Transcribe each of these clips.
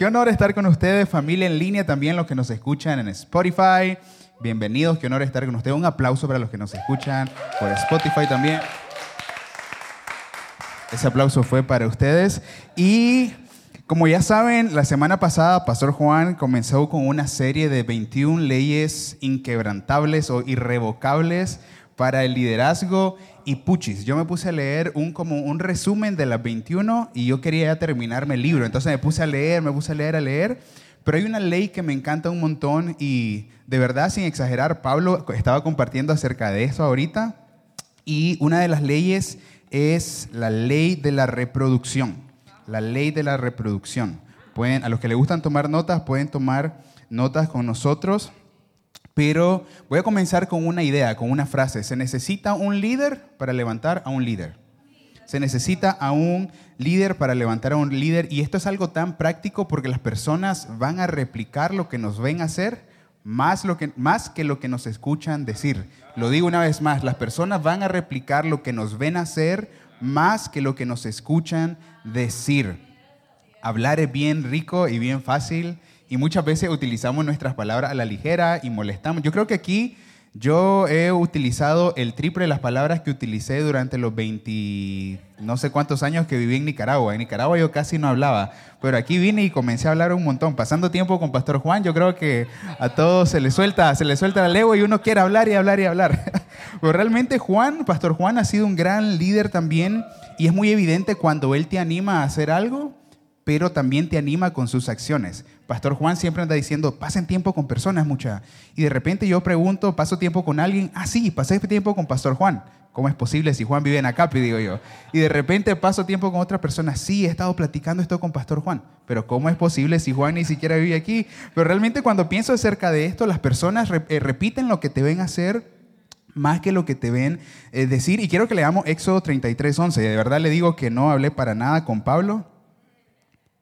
qué honor estar con ustedes, familia en línea, también los que nos escuchan en Spotify. Bienvenidos, qué honor estar con ustedes. Un aplauso para los que nos escuchan por Spotify también. Ese aplauso fue para ustedes. Y como ya saben, la semana pasada Pastor Juan comenzó con una serie de 21 leyes inquebrantables o irrevocables para el liderazgo y puchis. Yo me puse a leer un, como un resumen de las 21 y yo quería terminarme el libro. Entonces me puse a leer, me puse a leer, a leer. Pero hay una ley que me encanta un montón y de verdad, sin exagerar, Pablo estaba compartiendo acerca de eso ahorita. Y una de las leyes es la ley de la reproducción la ley de la reproducción. Pueden, a los que les gustan tomar notas, pueden tomar notas con nosotros. Pero voy a comenzar con una idea, con una frase. Se necesita un líder para levantar a un líder. Se necesita a un líder para levantar a un líder. Y esto es algo tan práctico porque las personas van a replicar lo que nos ven hacer más, lo que, más que lo que nos escuchan decir. Lo digo una vez más, las personas van a replicar lo que nos ven hacer más que lo que nos escuchan decir. Hablar es bien rico y bien fácil y muchas veces utilizamos nuestras palabras a la ligera y molestamos. Yo creo que aquí yo he utilizado el triple de las palabras que utilicé durante los 20, no sé cuántos años que viví en Nicaragua. En Nicaragua yo casi no hablaba, pero aquí vine y comencé a hablar un montón. Pasando tiempo con Pastor Juan, yo creo que a todos se les suelta, se les suelta la lengua y uno quiere hablar y hablar y hablar. Pero realmente Juan, Pastor Juan ha sido un gran líder también y es muy evidente cuando él te anima a hacer algo, pero también te anima con sus acciones. Pastor Juan siempre anda diciendo, pasen tiempo con personas, mucha. Y de repente yo pregunto, ¿paso tiempo con alguien? Ah, sí, pasé tiempo con Pastor Juan. ¿Cómo es posible si Juan vive en Acapi, digo yo? Y de repente paso tiempo con otra persona. Sí, he estado platicando esto con Pastor Juan. Pero ¿cómo es posible si Juan ni siquiera vive aquí? Pero realmente cuando pienso acerca de esto, las personas eh, repiten lo que te ven hacer más que lo que te ven eh, decir. Y quiero que leamos Éxodo 33, 11. De verdad le digo que no hablé para nada con Pablo.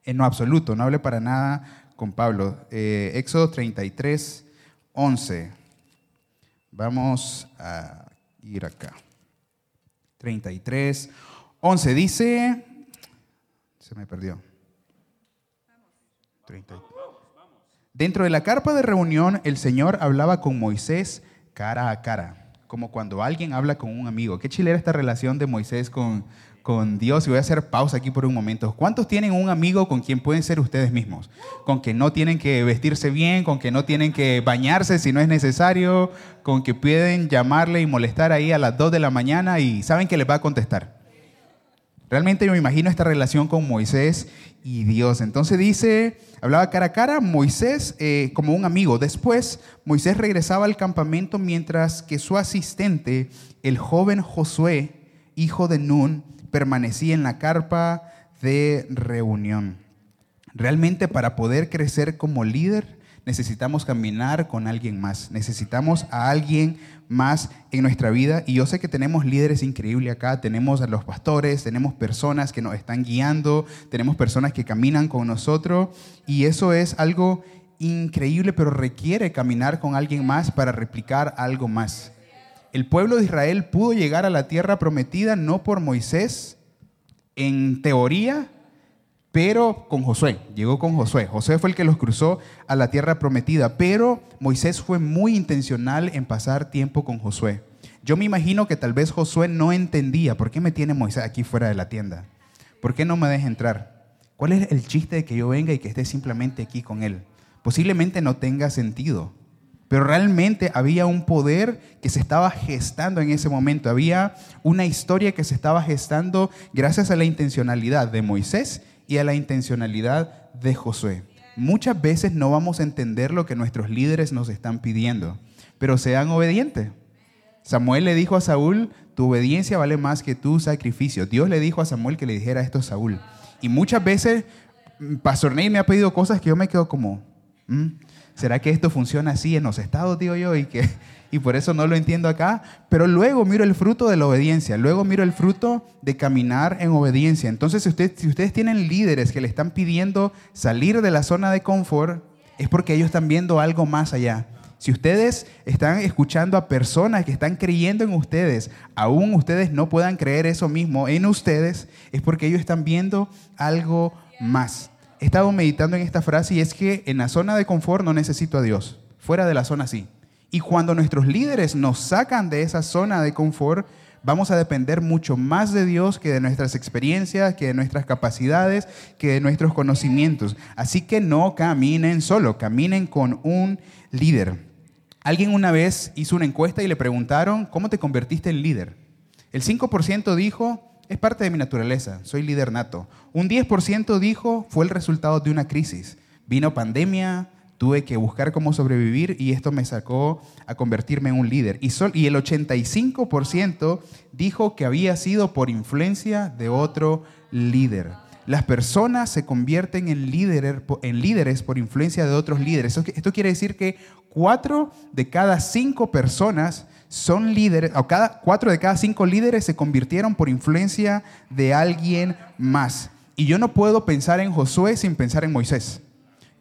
En lo absoluto, no hablé para nada con Pablo. Eh, Éxodo 33, 11. Vamos a ir acá. 33, 11. Dice, se me perdió. Dentro de la carpa de reunión, el Señor hablaba con Moisés cara a cara, como cuando alguien habla con un amigo. Qué chilera esta relación de Moisés con, con Dios y voy a hacer pausa aquí por un momento. ¿Cuántos tienen un amigo con quien pueden ser ustedes mismos? Con que no tienen que vestirse bien, con que no tienen que bañarse si no es necesario, con que pueden llamarle y molestar ahí a las 2 de la mañana y saben que les va a contestar. Realmente yo me imagino esta relación con Moisés y Dios. Entonces dice, hablaba cara a cara, Moisés eh, como un amigo. Después Moisés regresaba al campamento mientras que su asistente, el joven Josué, hijo de Nun, permanecía en la carpa de reunión. Realmente para poder crecer como líder necesitamos caminar con alguien más, necesitamos a alguien más en nuestra vida. Y yo sé que tenemos líderes increíbles acá, tenemos a los pastores, tenemos personas que nos están guiando, tenemos personas que caminan con nosotros. Y eso es algo increíble, pero requiere caminar con alguien más para replicar algo más el pueblo de Israel pudo llegar a la tierra prometida no por Moisés, en teoría, pero con Josué. Llegó con Josué. Josué fue el que los cruzó a la tierra prometida, pero Moisés fue muy intencional en pasar tiempo con Josué. Yo me imagino que tal vez Josué no entendía por qué me tiene Moisés aquí fuera de la tienda. ¿Por qué no me deja entrar? ¿Cuál es el chiste de que yo venga y que esté simplemente aquí con él? Posiblemente no tenga sentido. Pero realmente había un poder que se estaba gestando en ese momento. Había una historia que se estaba gestando gracias a la intencionalidad de Moisés y a la intencionalidad de Josué. Muchas veces no vamos a entender lo que nuestros líderes nos están pidiendo, pero sean obedientes. Samuel le dijo a Saúl, tu obediencia vale más que tu sacrificio. Dios le dijo a Samuel que le dijera esto a Saúl. Y muchas veces, mm, Pastor Ney me ha pedido cosas que yo me quedo como, mm, ¿Será que esto funciona así en los estados, digo yo? Y, que, y por eso no lo entiendo acá. Pero luego miro el fruto de la obediencia, luego miro el fruto de caminar en obediencia. Entonces, si, si ustedes tienen líderes que le están pidiendo salir de la zona de confort, es porque ellos están viendo algo más allá. Si ustedes están escuchando a personas que están creyendo en ustedes, aún ustedes no puedan creer eso mismo en ustedes, es porque ellos están viendo algo más. He estado meditando en esta frase y es que en la zona de confort no necesito a Dios, fuera de la zona sí. Y cuando nuestros líderes nos sacan de esa zona de confort, vamos a depender mucho más de Dios que de nuestras experiencias, que de nuestras capacidades, que de nuestros conocimientos. Así que no caminen solo, caminen con un líder. Alguien una vez hizo una encuesta y le preguntaron, ¿cómo te convertiste en líder? El 5% dijo, es parte de mi naturaleza, soy líder nato. Un 10% dijo, fue el resultado de una crisis. Vino pandemia, tuve que buscar cómo sobrevivir y esto me sacó a convertirme en un líder. Y, y el 85% dijo que había sido por influencia de otro líder. Las personas se convierten en, en líderes por influencia de otros líderes. Esto quiere decir que cuatro de cada cinco personas son líderes, o cada, cuatro de cada cinco líderes se convirtieron por influencia de alguien más. Y yo no puedo pensar en Josué sin pensar en Moisés.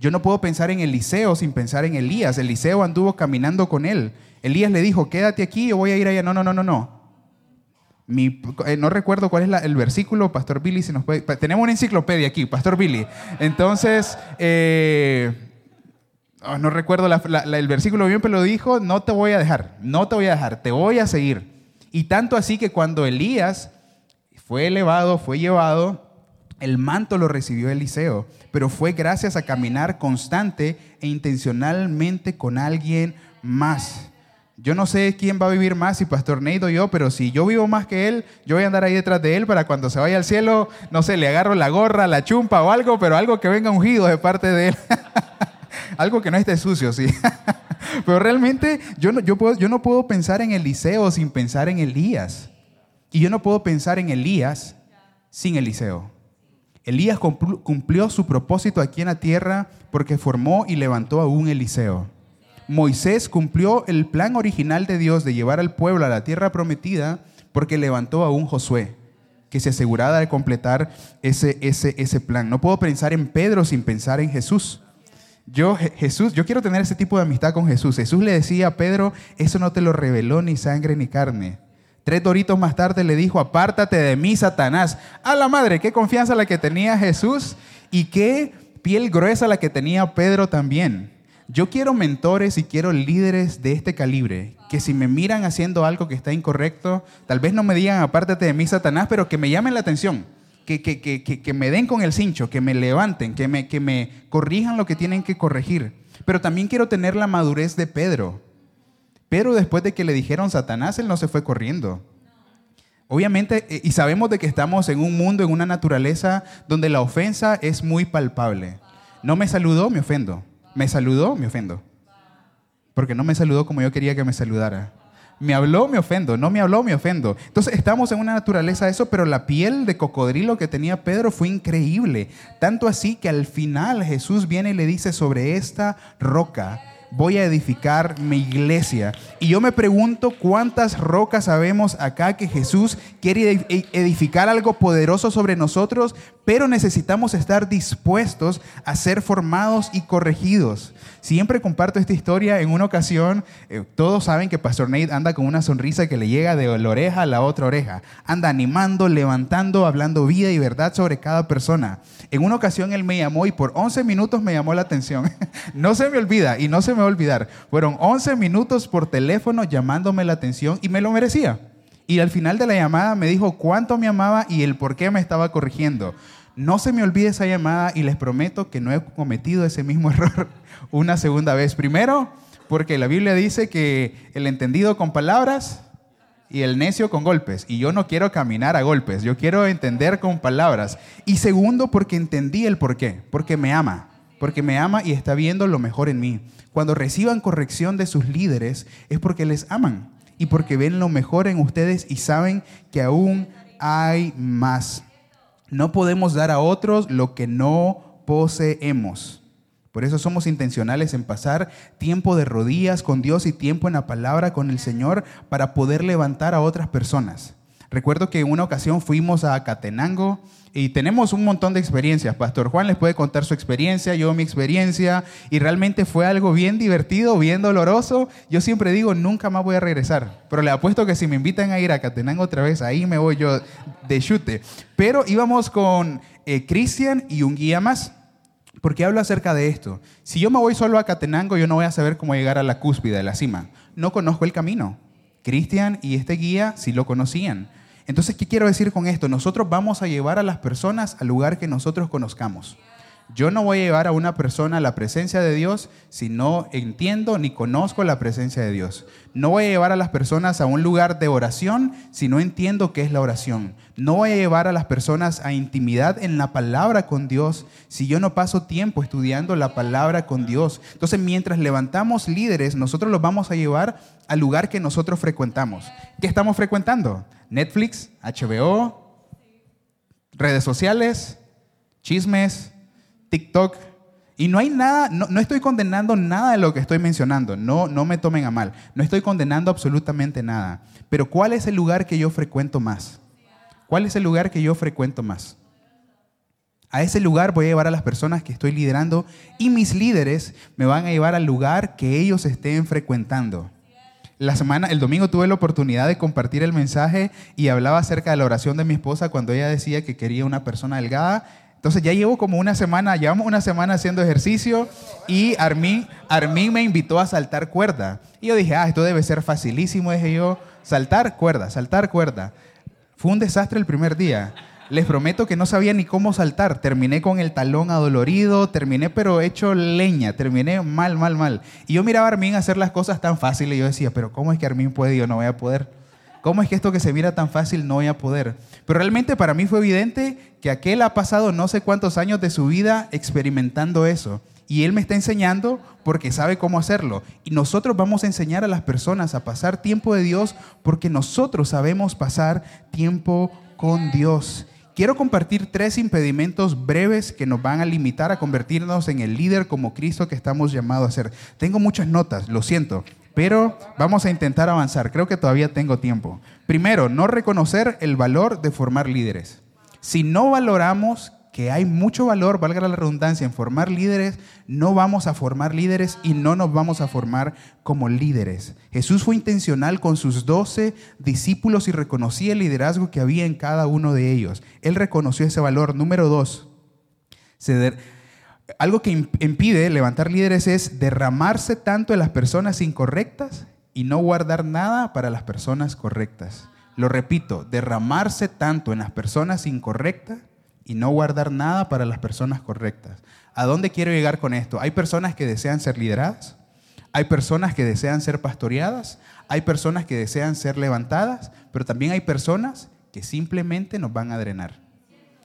Yo no puedo pensar en Eliseo sin pensar en Elías. Eliseo anduvo caminando con él. Elías le dijo, quédate aquí, yo voy a ir allá. No, no, no, no, no. Eh, no recuerdo cuál es el versículo, Pastor Billy, si nos puede... Tenemos una enciclopedia aquí, Pastor Billy. Entonces, eh, oh, no recuerdo el versículo bien, pero dijo, no te voy a dejar, no te voy a dejar, te voy a seguir. Y tanto así que cuando Elías fue elevado, fue llevado, el manto lo recibió Eliseo, pero fue gracias a caminar constante e intencionalmente con alguien más. Yo no sé quién va a vivir más, si Pastor Neido o yo, pero si yo vivo más que él, yo voy a andar ahí detrás de él para cuando se vaya al cielo, no sé, le agarro la gorra, la chumpa o algo, pero algo que venga ungido de parte de él. algo que no esté sucio, sí. pero realmente yo no, yo, puedo, yo no puedo pensar en Eliseo sin pensar en Elías. Y yo no puedo pensar en Elías sin Eliseo. Elías cumplió su propósito aquí en la tierra porque formó y levantó a un Eliseo. Moisés cumplió el plan original de Dios de llevar al pueblo a la tierra prometida porque levantó a un Josué que se aseguraba de completar ese, ese, ese plan. No puedo pensar en Pedro sin pensar en Jesús. Yo, Jesús, yo quiero tener ese tipo de amistad con Jesús. Jesús le decía a Pedro, eso no te lo reveló ni sangre ni carne, Tres doritos más tarde le dijo, apártate de mí, Satanás. A la madre, qué confianza la que tenía Jesús y qué piel gruesa la que tenía Pedro también. Yo quiero mentores y quiero líderes de este calibre, que si me miran haciendo algo que está incorrecto, tal vez no me digan apártate de mí, Satanás, pero que me llamen la atención, que, que, que, que me den con el cincho, que me levanten, que me, que me corrijan lo que tienen que corregir. Pero también quiero tener la madurez de Pedro pero después de que le dijeron Satanás, él no se fue corriendo. Obviamente, eh, y sabemos de que estamos en un mundo, en una naturaleza donde la ofensa es muy palpable. No me saludó, me ofendo. Me saludó, me ofendo. Porque no me saludó como yo quería que me saludara. Me habló, me ofendo. No me habló, me ofendo. Entonces estamos en una naturaleza de eso, pero la piel de cocodrilo que tenía Pedro fue increíble. Tanto así que al final Jesús viene y le dice sobre esta roca voy a edificar mi iglesia. Y yo me pregunto cuántas rocas sabemos acá que Jesús quiere edificar algo poderoso sobre nosotros, pero necesitamos estar dispuestos a ser formados y corregidos. Siempre comparto esta historia. En una ocasión, eh, todos saben que Pastor Nate anda con una sonrisa que le llega de la oreja a la otra oreja. Anda animando, levantando, hablando vida y verdad sobre cada persona. En una ocasión él me llamó y por 11 minutos me llamó la atención. no se me olvida y no se me va a olvidar. Fueron 11 minutos por teléfono llamándome la atención y me lo merecía. Y al final de la llamada me dijo cuánto me amaba y el por qué me estaba corrigiendo. No se me olvide esa llamada y les prometo que no he cometido ese mismo error una segunda vez. Primero, porque la Biblia dice que el entendido con palabras y el necio con golpes. Y yo no quiero caminar a golpes, yo quiero entender con palabras. Y segundo, porque entendí el por qué, porque me ama, porque me ama y está viendo lo mejor en mí. Cuando reciban corrección de sus líderes es porque les aman y porque ven lo mejor en ustedes y saben que aún hay más. No podemos dar a otros lo que no poseemos. Por eso somos intencionales en pasar tiempo de rodillas con Dios y tiempo en la palabra con el Señor para poder levantar a otras personas. Recuerdo que en una ocasión fuimos a Catenango y tenemos un montón de experiencias. Pastor Juan les puede contar su experiencia, yo mi experiencia, y realmente fue algo bien divertido, bien doloroso. Yo siempre digo, nunca más voy a regresar, pero le apuesto que si me invitan a ir a Catenango otra vez, ahí me voy yo de chute. Pero íbamos con eh, Cristian y un guía más. ¿Por qué hablo acerca de esto? Si yo me voy solo a Catenango, yo no voy a saber cómo llegar a la cúspide de la cima. No conozco el camino. Cristian y este guía sí lo conocían. Entonces, ¿qué quiero decir con esto? Nosotros vamos a llevar a las personas al lugar que nosotros conozcamos. Yo no voy a llevar a una persona a la presencia de Dios si no entiendo ni conozco la presencia de Dios. No voy a llevar a las personas a un lugar de oración si no entiendo qué es la oración. No voy a llevar a las personas a intimidad en la palabra con Dios si yo no paso tiempo estudiando la palabra con Dios. Entonces, mientras levantamos líderes, nosotros los vamos a llevar al lugar que nosotros frecuentamos. ¿Qué estamos frecuentando? Netflix, HBO, redes sociales, chismes, TikTok. Y no hay nada, no, estoy condenando nada de lo que estoy mencionando, no, no me tomen a mal, no estoy condenando absolutamente nada. Pero ¿cuál es el lugar que yo frecuento más? ¿Cuál es el lugar que yo frecuento más? A ese lugar voy a llevar a las personas que estoy liderando y mis líderes me van a llevar al lugar que ellos estén frecuentando. La semana, el domingo tuve la oportunidad de compartir el mensaje y hablaba acerca de la oración de mi esposa cuando ella decía que quería una persona delgada entonces ya llevo como una semana, llevamos una semana haciendo ejercicio y Armin, Armin me invitó a saltar cuerda. Y yo dije, ah, esto debe ser facilísimo, dije yo, saltar cuerda, saltar cuerda. Fue un desastre el primer día. Les prometo que no sabía ni cómo saltar. Terminé con el talón adolorido, terminé pero hecho leña, terminé mal, mal, mal. Y yo miraba a Armin hacer las cosas tan fáciles y yo decía, pero ¿cómo es que Armin puede yo no voy a poder? ¿Cómo es que esto que se mira tan fácil no voy a poder? Pero realmente para mí fue evidente que aquel ha pasado no sé cuántos años de su vida experimentando eso. Y él me está enseñando porque sabe cómo hacerlo. Y nosotros vamos a enseñar a las personas a pasar tiempo de Dios porque nosotros sabemos pasar tiempo con Dios. Quiero compartir tres impedimentos breves que nos van a limitar a convertirnos en el líder como Cristo que estamos llamados a ser. Tengo muchas notas, lo siento, pero vamos a intentar avanzar. Creo que todavía tengo tiempo. Primero, no reconocer el valor de formar líderes. Si no valoramos que hay mucho valor, valga la redundancia, en formar líderes, no vamos a formar líderes y no nos vamos a formar como líderes. Jesús fue intencional con sus doce discípulos y reconocía el liderazgo que había en cada uno de ellos. Él reconoció ese valor. Número dos, algo que impide levantar líderes es derramarse tanto en las personas incorrectas y no guardar nada para las personas correctas. Lo repito, derramarse tanto en las personas incorrectas y no guardar nada para las personas correctas. ¿A dónde quiero llegar con esto? Hay personas que desean ser lideradas, hay personas que desean ser pastoreadas, hay personas que desean ser levantadas, pero también hay personas que simplemente nos van a drenar.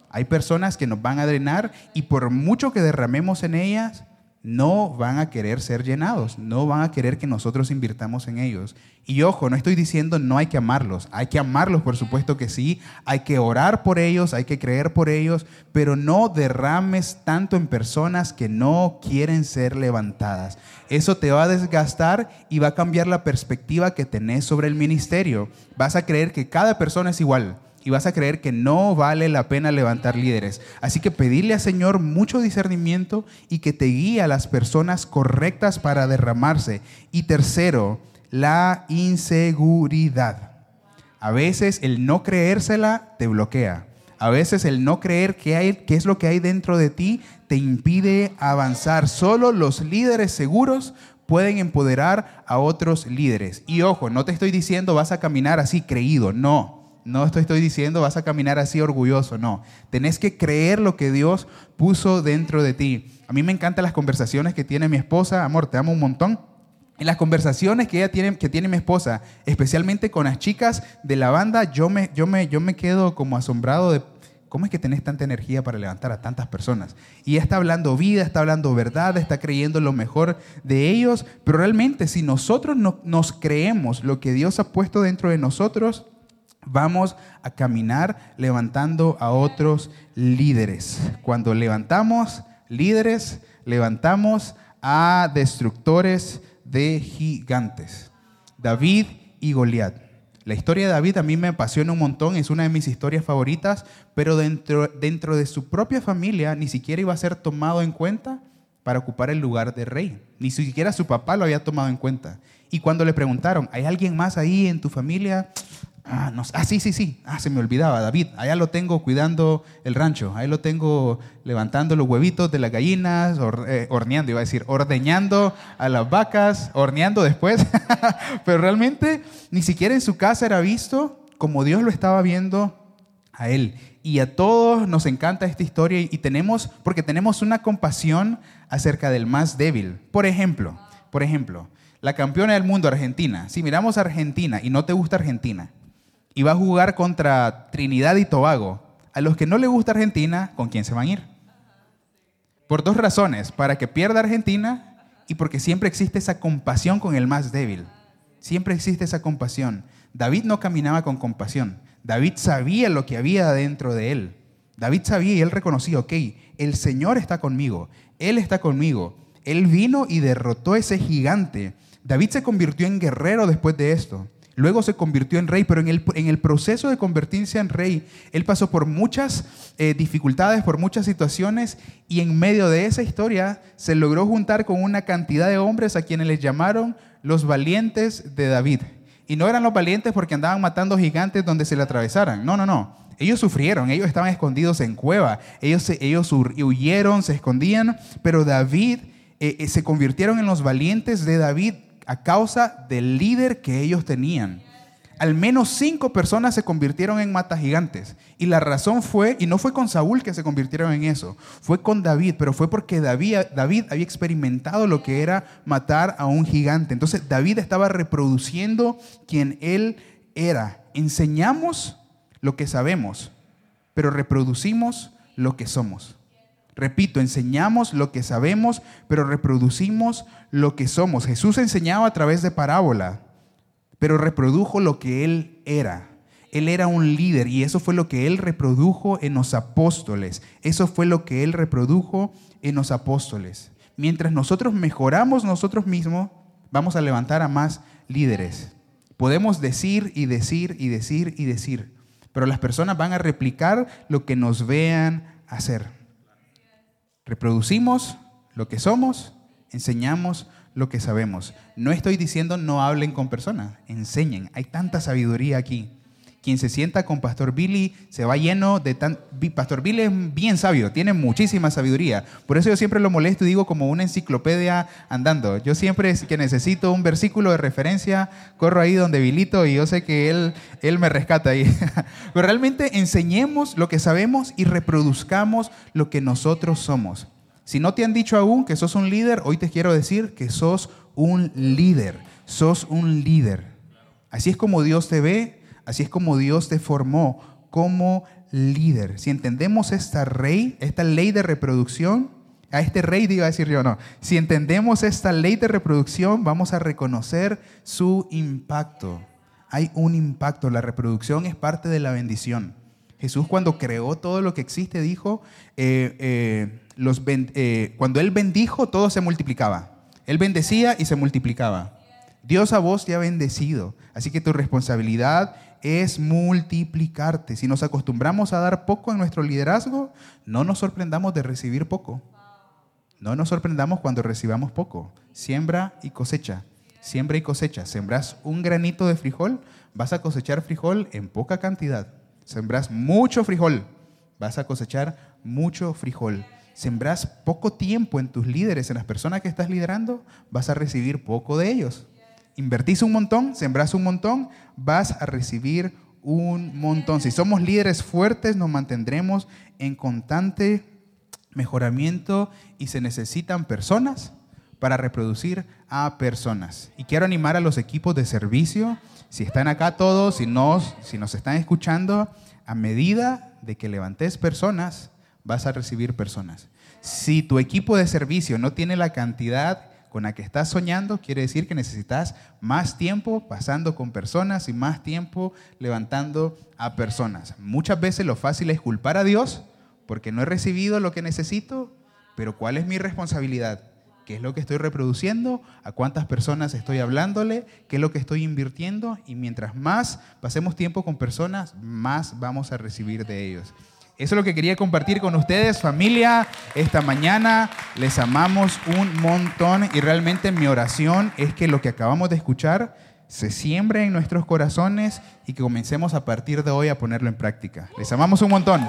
Hay personas que nos van a drenar y por mucho que derramemos en ellas, no van a querer ser llenados, no van a querer que nosotros invirtamos en ellos. Y ojo, no estoy diciendo no hay que amarlos, hay que amarlos, por supuesto que sí, hay que orar por ellos, hay que creer por ellos, pero no derrames tanto en personas que no quieren ser levantadas. Eso te va a desgastar y va a cambiar la perspectiva que tenés sobre el ministerio. Vas a creer que cada persona es igual y vas a creer que no vale la pena levantar líderes. Así que pedirle al Señor mucho discernimiento y que te guíe a las personas correctas para derramarse. Y tercero, la inseguridad. A veces el no creérsela te bloquea. A veces el no creer qué, hay, es lo que hay dentro de ti te impide avanzar. Solo los líderes seguros pueden empoderar a otros líderes. Y ojo, no te estoy diciendo vas a caminar así creído, no. No estoy, estoy diciendo vas a caminar así orgulloso, no. Tenés que creer lo que Dios puso dentro de ti. A mí me encantan las conversaciones que tiene mi esposa, amor, te amo un montón. En las conversaciones que ella tiene, que tiene mi esposa, especialmente con las chicas de la banda, yo me, yo me, yo me quedo como asombrado de cómo es que tenés tanta energía para levantar a tantas personas. Y está hablando vida, está hablando verdad, está creyendo lo mejor de ellos, pero realmente si nosotros no, nos creemos lo que Dios ha puesto dentro de nosotros, vamos a caminar levantando a otros líderes. Cuando levantamos líderes, levantamos a destructores de gigantes. David y Goliat. La historia de David a mí me apasiona un montón, es una de mis historias favoritas, pero dentro, dentro de su propia familia ni siquiera iba a ser tomado en cuenta para ocupar el lugar de rey. Ni siquiera su papá lo había tomado en cuenta. Y cuando le preguntaron, ¿hay alguien más ahí en tu familia? Ah, no, ah, sí, sí, sí. Ah, se me olvidaba. David, allá lo tengo cuidando el rancho. Ahí lo tengo levantando los huevitos de las gallinas, eh, horneando, iba a decir, ordeñando a las vacas, horneando después. Pero realmente ni siquiera en su casa era visto como Dios lo estaba viendo a él. Y a todos nos encanta esta historia y tenemos, porque tenemos una compasión acerca del más débil. Por ejemplo, por ejemplo, la campeona del mundo, Argentina. Si miramos a Argentina y no te gusta Argentina, y va a jugar contra Trinidad y Tobago, a los que no le gusta Argentina, ¿con quién se van a ir? Por dos razones, para que pierda Argentina y porque siempre existe esa compasión con el más débil. Siempre existe esa compasión. David no caminaba con compasión. David sabía lo que había dentro de él. David sabía y él reconocía, ok, el Señor está conmigo, Él está conmigo. Él vino y derrotó a ese gigante. David se convirtió en guerrero después de esto. Luego se convirtió en rey, pero en el, proceso de convertirse en rey, él pasó por muchas eh, dificultades, por muchas situaciones, y en medio de esa historia se logró juntar con una cantidad de hombres a quienes les llamaron los valientes de David. Y no eran los valientes porque andaban matando gigantes donde se le atravesaran. No, no, no. Ellos sufrieron, ellos estaban escondidos en cueva, ellos, ellos huyeron, se escondían, pero David eh, eh, se convirtieron en los valientes de David a causa del líder que ellos tenían. Al menos cinco personas se convirtieron en gigantes Y la razón fue, y no fue con Saúl que se convirtieron en eso, fue con David, pero fue porque David, David había experimentado lo que era matar a un gigante. Entonces David estaba reproduciendo quien él era. Enseñamos lo que sabemos, pero reproducimos lo que somos. Repito, enseñamos lo que sabemos, pero reproducimos lo que somos. Jesús enseñaba a través de parábola, pero reprodujo lo que él era. Él era un líder y eso fue lo que él reprodujo en los apóstoles. Eso fue lo que él reprodujo en los apóstoles. Mientras nosotros mejoramos nosotros mismos, vamos a levantar a más líderes. Podemos decir y decir y decir y decir, pero las personas van a replicar lo que nos vean hacer. Reproducimos lo que somos, enseñamos lo que sabemos. No estoy diciendo no hablen con personas, enseñen. Hay tanta sabiduría aquí. Quien se sienta con Pastor Billy se va lleno de tan... Pastor Billy es bien sabio, tiene muchísima sabiduría. Por eso yo siempre lo molesto y digo como una enciclopedia andando. Yo siempre que necesito un versículo de referencia, corro ahí donde Bilito y yo sé que él, él me rescata ahí. Pero realmente enseñemos lo que sabemos y reproduzcamos lo que nosotros somos. Si no te han dicho aún que sos un líder, hoy te quiero decir que sos un líder. Sos un líder. Así es como Dios te ve, Así es como Dios te formó como líder. Si entendemos esta ley, esta ley de reproducción, a este rey digo a decir yo no. Si entendemos esta ley de reproducción, vamos a reconocer su impacto. Hay un impacto. La reproducción es parte de la bendición. Jesús cuando creó todo lo que existe dijo, eh, eh, eh, cuando Él bendijo, todo se multiplicaba. Él bendecía y se multiplicaba. Dios a vos te ha bendecido. Así que tu responsabilidad es multiplicarte. Si nos acostumbramos a dar poco en nuestro liderazgo, no nos sorprendamos de recibir poco. No nos sorprendamos cuando recibamos poco. Siembra y cosecha. Siembra y cosecha. Sembras un granito de frijol, vas a cosechar frijol en poca cantidad. Sembras mucho frijol, vas a cosechar mucho frijol. Sembras poco tiempo en tus líderes, en las personas que estás liderando, vas a recibir poco de ellos. Invertís un montón, sembrás un montón, vas a recibir un montón. Si somos líderes fuertes, nos mantendremos en constante mejoramiento y se necesitan personas para reproducir a personas. Y quiero animar a los equipos de servicio, si están acá todos, si nos, si nos están escuchando, a medida de que levantes personas, vas a recibir personas. Si tu equipo de servicio no tiene la cantidad con la que estás soñando, quiere decir que necesitas más tiempo pasando con personas y más tiempo levantando a personas. Muchas veces lo fácil es culpar a Dios porque no he recibido lo que necesito, pero ¿cuál es mi responsabilidad? ¿Qué es lo que estoy reproduciendo? ¿A cuántas personas estoy hablándole? ¿Qué es lo que estoy invirtiendo? Y mientras más pasemos tiempo con personas, más vamos a recibir de ellos. Eso es lo que quería compartir con ustedes, familia, esta mañana. Les amamos un montón y realmente mi oración es que lo que acabamos de escuchar se siembre en nuestros corazones y que comencemos a partir de hoy a ponerlo en práctica. Les amamos un montón.